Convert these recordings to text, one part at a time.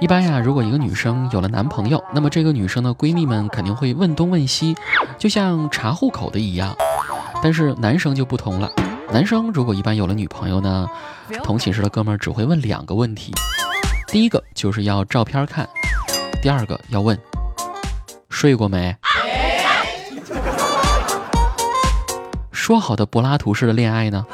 一般呀，如果一个女生有了男朋友，那么这个女生的闺蜜们肯定会问东问西，就像查户口的一样。但是男生就不同了，男生如果一般有了女朋友呢，同寝室的哥们儿只会问两个问题，第一个就是要照片看，第二个要问睡过没。说好的柏拉图式的恋爱呢？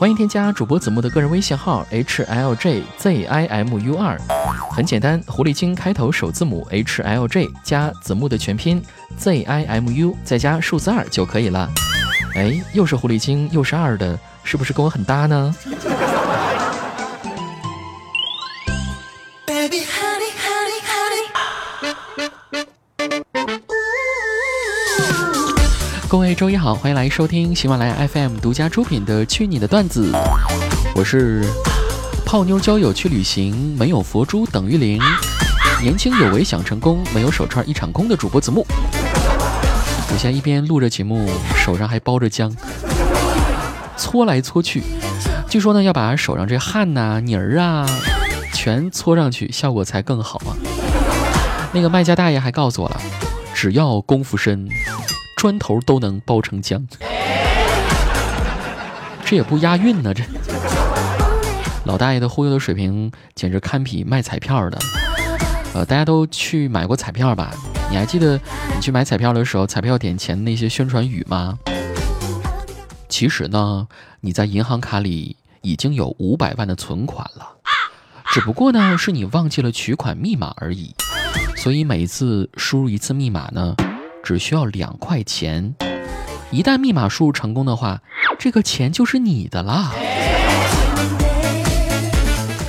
欢迎添加主播子木的个人微信号 h l j z i m u 二，很简单，狐狸精开头首字母 h l j 加子木的全拼 z i m u 再加数字二就可以了。哎，又是狐狸精又是二的，是不是跟我很搭呢？各位周一好，欢迎来收听喜马拉雅 FM 独家出品的《去你的段子》，我是泡妞交友去旅行，没有佛珠等于零，年轻有为想成功，没有手串一场空的主播子木。我现在一边录着节目，手上还包着浆，搓来搓去，据说呢要把手上这汗呐、泥儿啊全搓上去，效果才更好啊。那个卖家大爷还告诉我了，只要功夫深。砖头都能包成浆，这也不押韵呢。这老大爷的忽悠的水平简直堪比卖彩票的。呃，大家都去买过彩票吧？你还记得你去买彩票的时候，彩票点前那些宣传语吗？其实呢，你在银行卡里已经有五百万的存款了，只不过呢，是你忘记了取款密码而已。所以每一次输入一次密码呢？只需要两块钱，一旦密码输入成功的话，这个钱就是你的啦。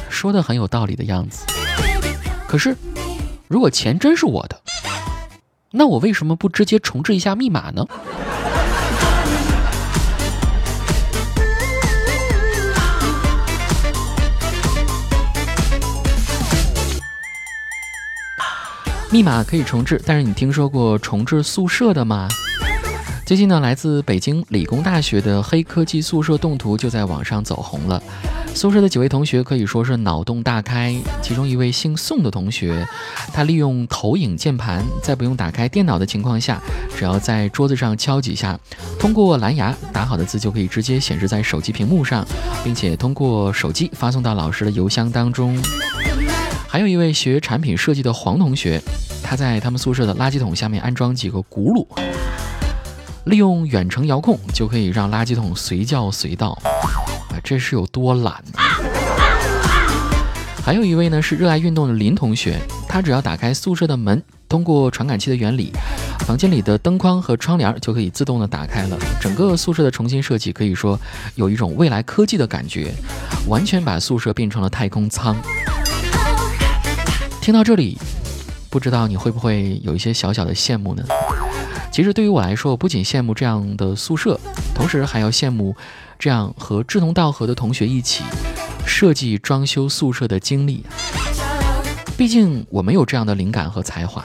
说的很有道理的样子。可是，如果钱真是我的，那我为什么不直接重置一下密码呢？密码可以重置，但是你听说过重置宿舍的吗？最近呢，来自北京理工大学的黑科技宿舍动图就在网上走红了。宿舍的几位同学可以说是脑洞大开，其中一位姓宋的同学，他利用投影键盘，在不用打开电脑的情况下，只要在桌子上敲几下，通过蓝牙打好的字就可以直接显示在手机屏幕上，并且通过手机发送到老师的邮箱当中。还有一位学产品设计的黄同学，他在他们宿舍的垃圾桶下面安装几个轱辘，利用远程遥控就可以让垃圾桶随叫随到，啊，这是有多懒？还有一位呢是热爱运动的林同学，他只要打开宿舍的门，通过传感器的原理，房间里的灯框和窗帘就可以自动的打开了。整个宿舍的重新设计可以说有一种未来科技的感觉，完全把宿舍变成了太空舱。听到这里，不知道你会不会有一些小小的羡慕呢？其实对于我来说，我不仅羡慕这样的宿舍，同时还要羡慕这样和志同道合的同学一起设计装修宿舍的经历。毕竟我没有这样的灵感和才华。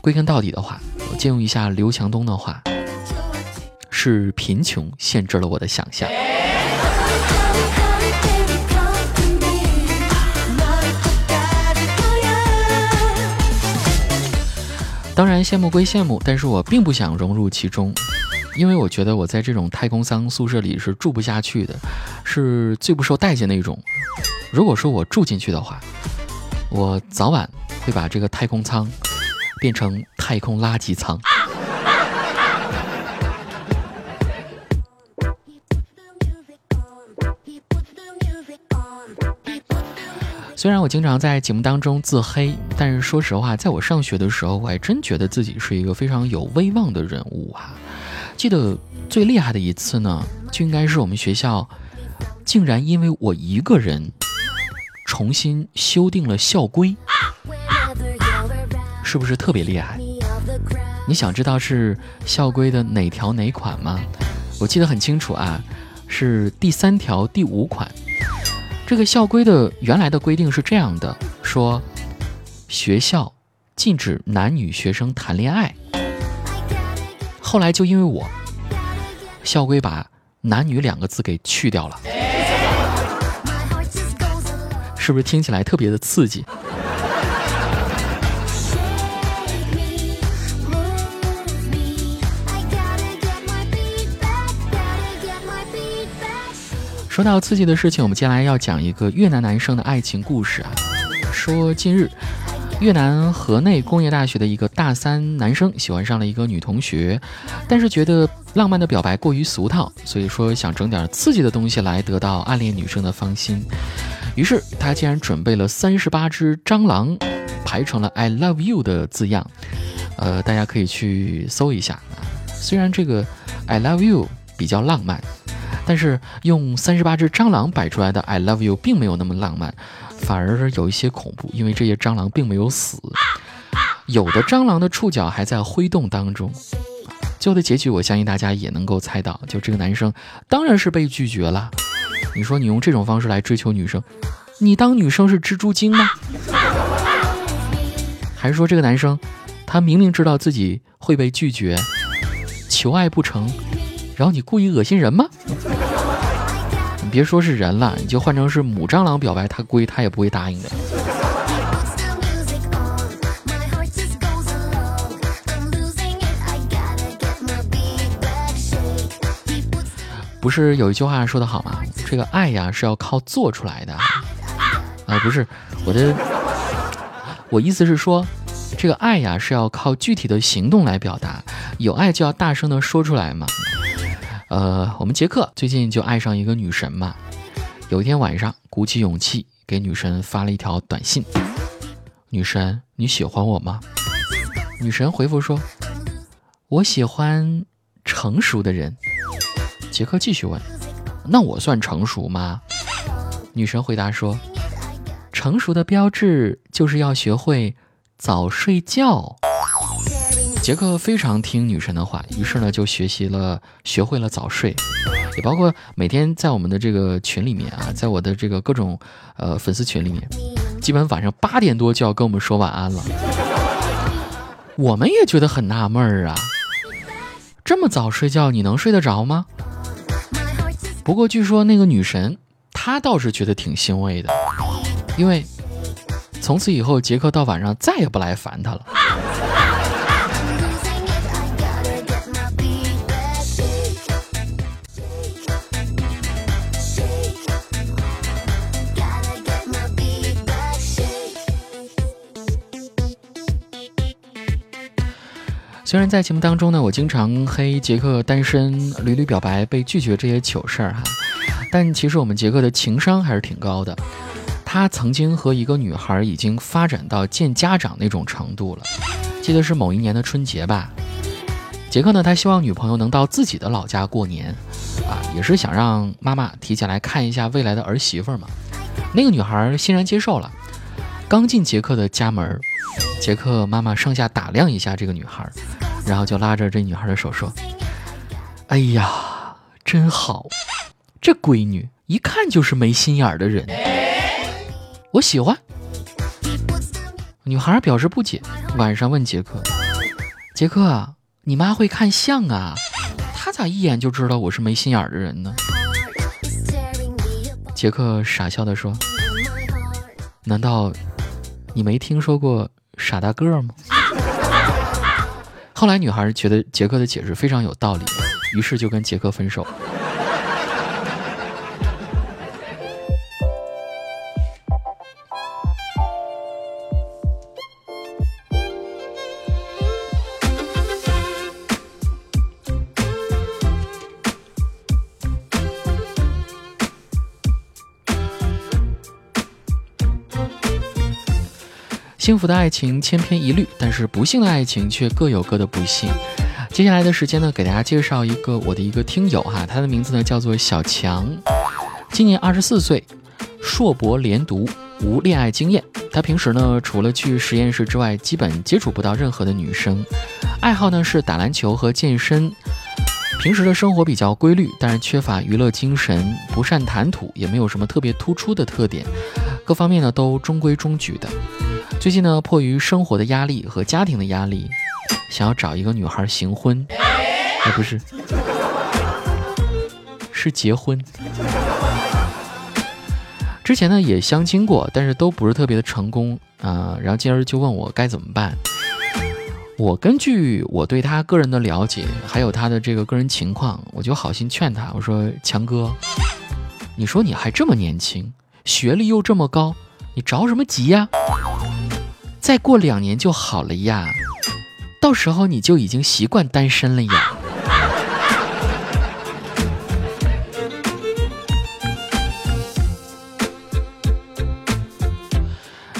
归根到底的话，我借用一下刘强东的话：是贫穷限制了我的想象。当然羡慕归羡慕，但是我并不想融入其中，因为我觉得我在这种太空舱宿舍里是住不下去的，是最不受待见的一种。如果说我住进去的话，我早晚会把这个太空舱变成太空垃圾舱。虽然我经常在节目当中自黑，但是说实话，在我上学的时候，我还真觉得自己是一个非常有威望的人物哈。记得最厉害的一次呢，就应该是我们学校竟然因为我一个人重新修订了校规，是不是特别厉害？你想知道是校规的哪条哪款吗？我记得很清楚啊，是第三条第五款。这个校规的原来的规定是这样的：说学校禁止男女学生谈恋爱。后来就因为我，校规把男女两个字给去掉了，是不是听起来特别的刺激？说到刺激的事情，我们接下来要讲一个越南男生的爱情故事啊。说近日，越南河内工业大学的一个大三男生喜欢上了一个女同学，但是觉得浪漫的表白过于俗套，所以说想整点刺激的东西来得到暗恋女生的芳心。于是他竟然准备了三十八只蟑螂，排成了 “I love you” 的字样。呃，大家可以去搜一下啊。虽然这个 “I love you” 比较浪漫。但是用三十八只蟑螂摆出来的 “I love you” 并没有那么浪漫，反而有一些恐怖，因为这些蟑螂并没有死，有的蟑螂的触角还在挥动当中。最后的结局，我相信大家也能够猜到，就这个男生当然是被拒绝了。你说你用这种方式来追求女生，你当女生是蜘蛛精吗？还是说这个男生他明明知道自己会被拒绝，求爱不成？然后你故意恶心人吗？你别说是人了，你就换成是母蟑螂表白，他估计他也不会答应的。不是有一句话说的好吗？这个爱呀是要靠做出来的。啊，不是我的，我意思是说，这个爱呀是要靠具体的行动来表达，有爱就要大声的说出来嘛。呃，我们杰克最近就爱上一个女神嘛。有一天晚上，鼓起勇气给女神发了一条短信：“女神，你喜欢我吗？”女神回复说：“我喜欢成熟的人。”杰克继续问：“那我算成熟吗？”女神回答说：“成熟的标志就是要学会早睡觉。”杰克非常听女神的话，于是呢就学习了，学会了早睡，也包括每天在我们的这个群里面啊，在我的这个各种呃粉丝群里面，基本晚上八点多就要跟我们说晚安了。我们也觉得很纳闷儿啊，这么早睡觉你能睡得着吗？不过据说那个女神她倒是觉得挺欣慰的，因为从此以后杰克到晚上再也不来烦她了。虽然在节目当中呢，我经常黑杰克单身、屡屡表白被拒绝这些糗事儿哈，但其实我们杰克的情商还是挺高的。他曾经和一个女孩已经发展到见家长那种程度了。记得是某一年的春节吧，杰克呢，他希望女朋友能到自己的老家过年，啊，也是想让妈妈提前来看一下未来的儿媳妇嘛。那个女孩欣然接受了。刚进杰克的家门，杰克妈妈上下打量一下这个女孩。然后就拉着这女孩的手说：“哎呀，真好，这闺女一看就是没心眼儿的人，我喜欢。”女孩表示不解，晚上问杰克：“杰克，你妈会看相啊？她咋一眼就知道我是没心眼儿的人呢？”杰克傻笑的说：“难道你没听说过傻大个吗？”后来，女孩觉得杰克的解释非常有道理，于是就跟杰克分手。幸福的爱情千篇一律，但是不幸的爱情却各有各的不幸。接下来的时间呢，给大家介绍一个我的一个听友哈，他的名字呢叫做小强，今年二十四岁，硕博连读，无恋爱经验。他平时呢除了去实验室之外，基本接触不到任何的女生。爱好呢是打篮球和健身。平时的生活比较规律，但是缺乏娱乐精神，不善谈吐，也没有什么特别突出的特点，各方面呢都中规中矩的。最近呢，迫于生活的压力和家庭的压力，想要找一个女孩行婚，哎，不是，是结婚。之前呢也相亲过，但是都不是特别的成功啊。然后今儿就问我该怎么办。我根据我对他个人的了解，还有他的这个个人情况，我就好心劝他，我说：“强哥，你说你还这么年轻，学历又这么高，你着什么急呀？再过两年就好了呀，到时候你就已经习惯单身了呀。”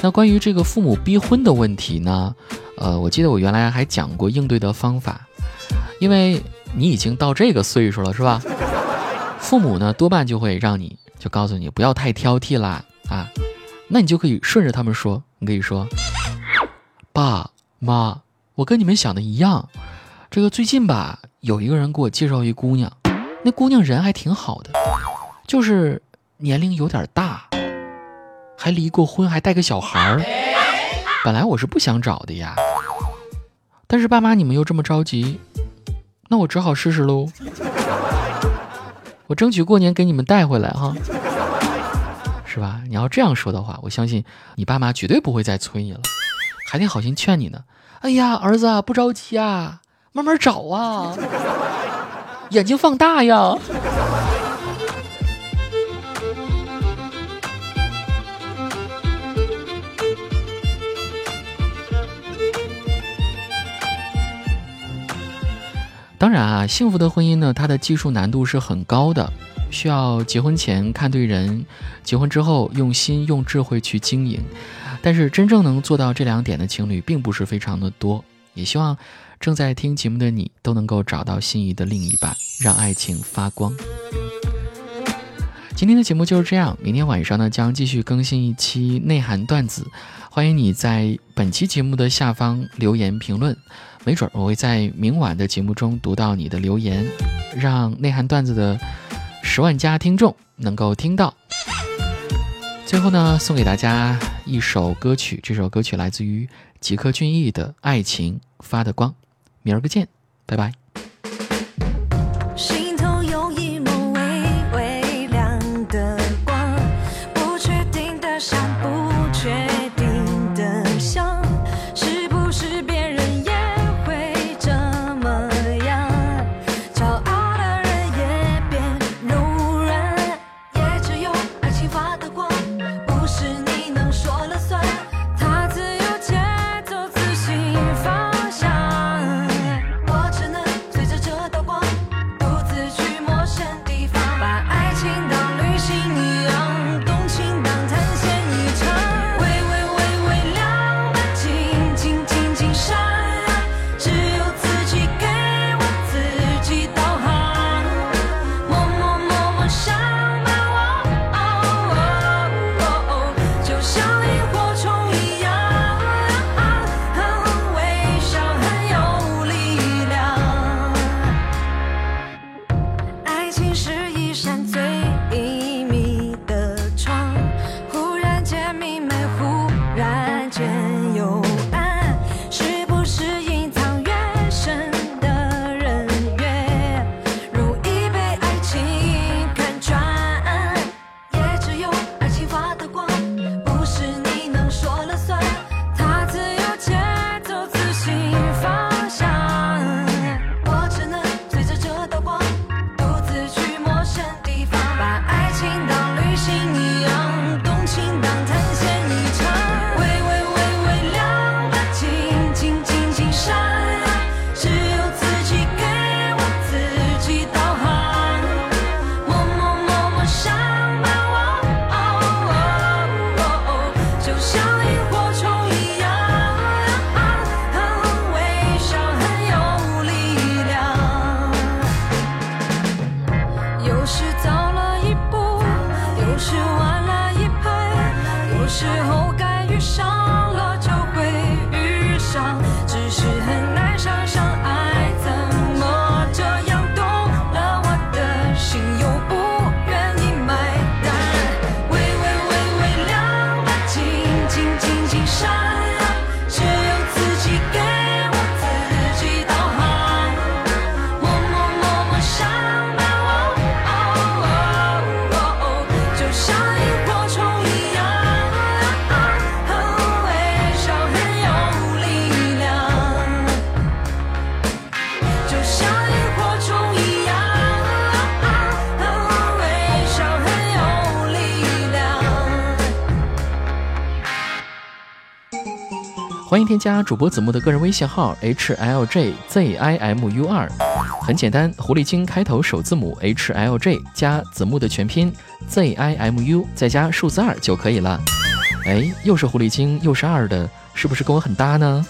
那关于这个父母逼婚的问题呢？呃，我记得我原来还讲过应对的方法，因为你已经到这个岁数了，是吧？父母呢多半就会让你就告诉你不要太挑剔啦啊，那你就可以顺着他们说，你可以说，爸妈，我跟你们想的一样，这个最近吧，有一个人给我介绍一姑娘，那姑娘人还挺好的，就是年龄有点大。还离过婚，还带个小孩儿。本来我是不想找的呀，但是爸妈你们又这么着急，那我只好试试喽。我争取过年给你们带回来哈，是吧？你要这样说的话，我相信你爸妈绝对不会再催你了，还得好心劝你呢。哎呀，儿子不着急啊，慢慢找啊，眼睛放大呀。当然啊，幸福的婚姻呢，它的技术难度是很高的，需要结婚前看对人，结婚之后用心用智慧去经营。但是真正能做到这两点的情侣并不是非常的多。也希望正在听节目的你都能够找到心仪的另一半，让爱情发光。今天的节目就是这样，明天晚上呢将继续更新一期内涵段子，欢迎你在本期节目的下方留言评论。没准我会在明晚的节目中读到你的留言，让内涵段子的十万加听众能够听到。最后呢，送给大家一首歌曲，这首歌曲来自于吉克隽逸的《爱情发的光》。明儿个见，拜拜。欢迎添加主播子木的个人微信号 h l j z i m u 二，很简单，狐狸精开头首字母 h l j 加子木的全拼 z i m u 再加数字二就可以了。哎，又是狐狸精又是二的，是不是跟我很搭呢？